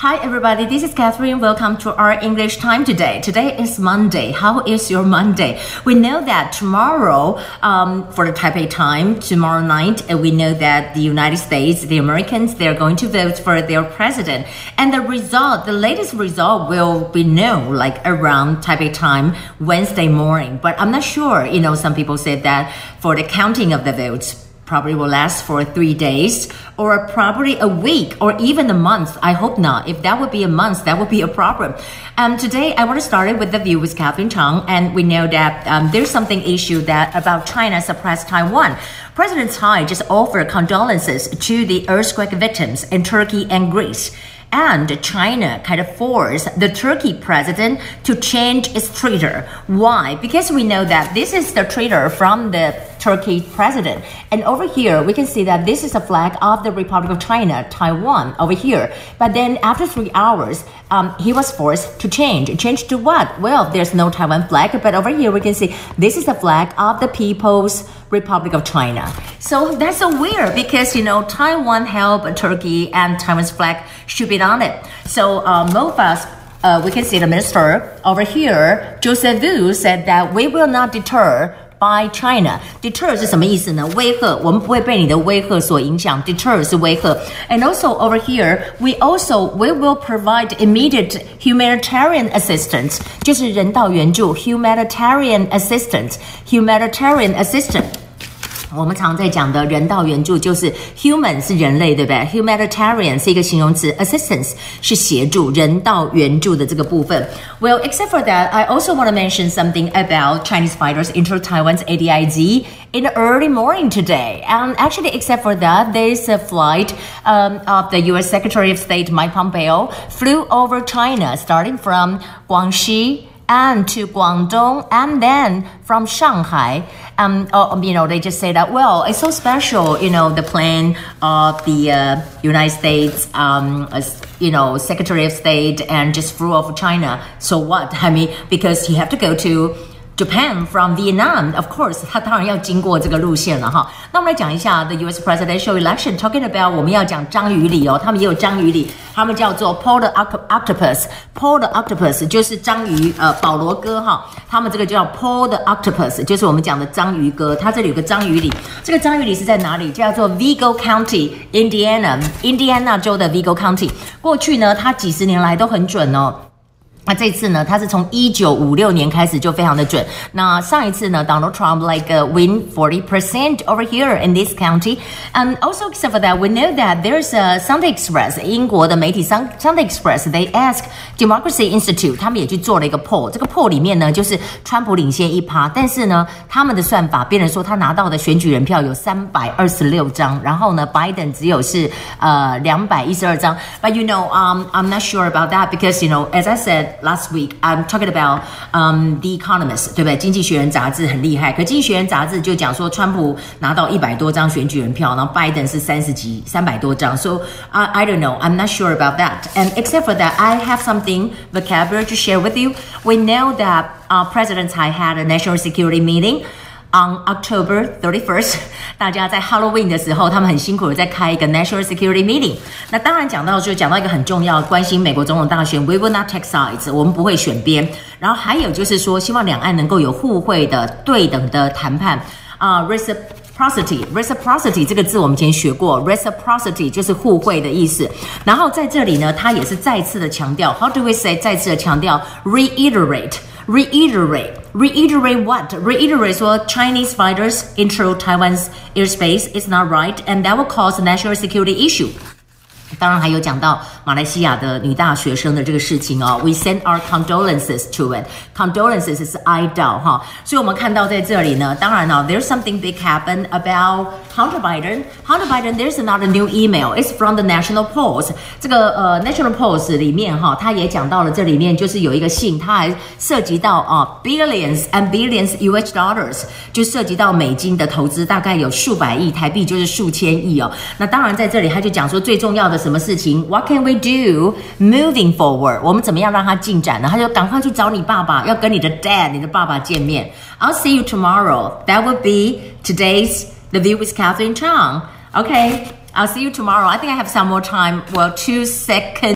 Hi, everybody. This is Catherine. Welcome to our English time today. Today is Monday. How is your Monday? We know that tomorrow, um, for the Taipei time, tomorrow night, uh, we know that the United States, the Americans, they're going to vote for their president. And the result, the latest result will be known like around Taipei time, Wednesday morning. But I'm not sure. You know, some people said that for the counting of the votes, probably will last for three days or probably a week or even a month. I hope not. If that would be a month, that would be a problem. Um, today, I want to start it with the view with Catherine Chang, and we know that um, there's something issue that about China suppressed Taiwan. President Tsai just offered condolences to the earthquake victims in Turkey and Greece and China kind of forced the Turkey president to change its Twitter. Why? Because we know that this is the Twitter from the Turkey president. And over here, we can see that this is a flag of the Republic of China, Taiwan, over here. But then after three hours, um, he was forced to change. Change to what? Well, there's no Taiwan flag, but over here we can see this is the flag of the People's Republic of China. So that's so weird because, you know, Taiwan helped Turkey and Taiwan's flag should be on it. So uh, Mofas uh, we can see the minister over here, Joseph Wu, said that we will not deter by China. Deter 是什么意思呢？威吓，我们不会被你的威吓所影响。Deter 是威吓。And also over here, we also we will provide immediate humanitarian assistance，就是人道援助，humanitarian assistance，humanitarian assistance。 我们常在讲的人道援助就是 human 是人类，对不对？humanitarian 是一个形容词，assistance 是协助人道援助的这个部分。Well, except for that, I also want to mention something about Chinese fighters into Taiwan's ADIZ in the early morning today. And actually, except for that, there is a flight um, of the U.S. Secretary of State Mike Pompeo flew over China, starting from Guangxi and to Guangdong and then from Shanghai. Um, oh, um, you know, they just say that, well, it's so special, you know, the plane of the uh, United States, um, as, you know, Secretary of State and just flew off China. So what? I mean, because you have to go to Japan from Vietnam, of course，它当然要经过这个路线了哈。那我们来讲一下 the U.S. presidential election talking about 我们要讲章鱼里哦，他们也有章鱼里，他们叫做 Paul the octopus，Paul the octopus 就是章鱼呃保罗哥哈，他们这个叫 Paul the octopus，就是我们讲的章鱼哥。它这里有个章鱼里，这个章鱼里是在哪里？叫做 Vigo County, Indiana, Indiana 州的 Vigo County。过去呢，它几十年来都很准哦。那这次呢，他是从一九五六年开始就非常的准。那上一次呢，Donald Trump like win forty percent over here in this county. And also except for that, we know that there's a Sunday Express 英国的媒体 Sunday Express they ask Democracy Institute 他们也去做了一个 poll。这个 poll 里面呢，就是川普领先一趴，但是呢，他们的算法，别人说他拿到的选举人票有三百二十六张，然后呢，Biden 只有是呃两百一十二张。But you know, um, I'm not sure about that because you know, as I said. last week. I'm talking about um The Economist，对不对？经济学人杂志很厉害，可经济学人杂志就讲说，川普拿到一百多张选举人票，然后拜登是三十几三百多张。So I I don't know. I'm not sure about that. And except for that, I have something vocabulary to share with you. We know that our President Tsai had a national security meeting. On October 31st，大家在 Halloween 的时候，他们很辛苦的在开一个 National Security Meeting。那当然讲到就讲到一个很重要，关心美国总统大选，We will not take sides，我们不会选边。然后还有就是说，希望两岸能够有互惠的、对等的谈判啊，reciprocity，reciprocity 这个字我们以前学过，reciprocity 就是互惠的意思。然后在这里呢，他也是再次的强调，How do we say？再次的强调，reiterate。reiterate reiterate what reiterate 说 Chinese fighters enter Taiwan's airspace is not right and that will cause a national security issue 当然还有讲到 马来西亚的女大学生的这个事情哦。We send our condolences to it. Condolences 是哀悼哈，所以我们看到在这里呢，当然呢，there's something big happen about Hunter Biden. Hunter Biden, there's another new email. It's from the National Post. 这个呃 National Post 里面哈，他也讲到了这里面就是有一个信，他还涉及到啊 billions and billions US dollars，就涉及到美金的投资，大概有数百亿台币，就是数千亿哦。那当然在这里他就讲说最重要的。什么事情？What can we do moving forward？我们怎么样让它进展呢？他就赶快去找你爸爸，要跟你的 dad，你的爸爸见面。I'll see you tomorrow. That would be today's the view with Catherine Chang. Okay, I'll see you tomorrow. I think I have some more time. Well, two seconds.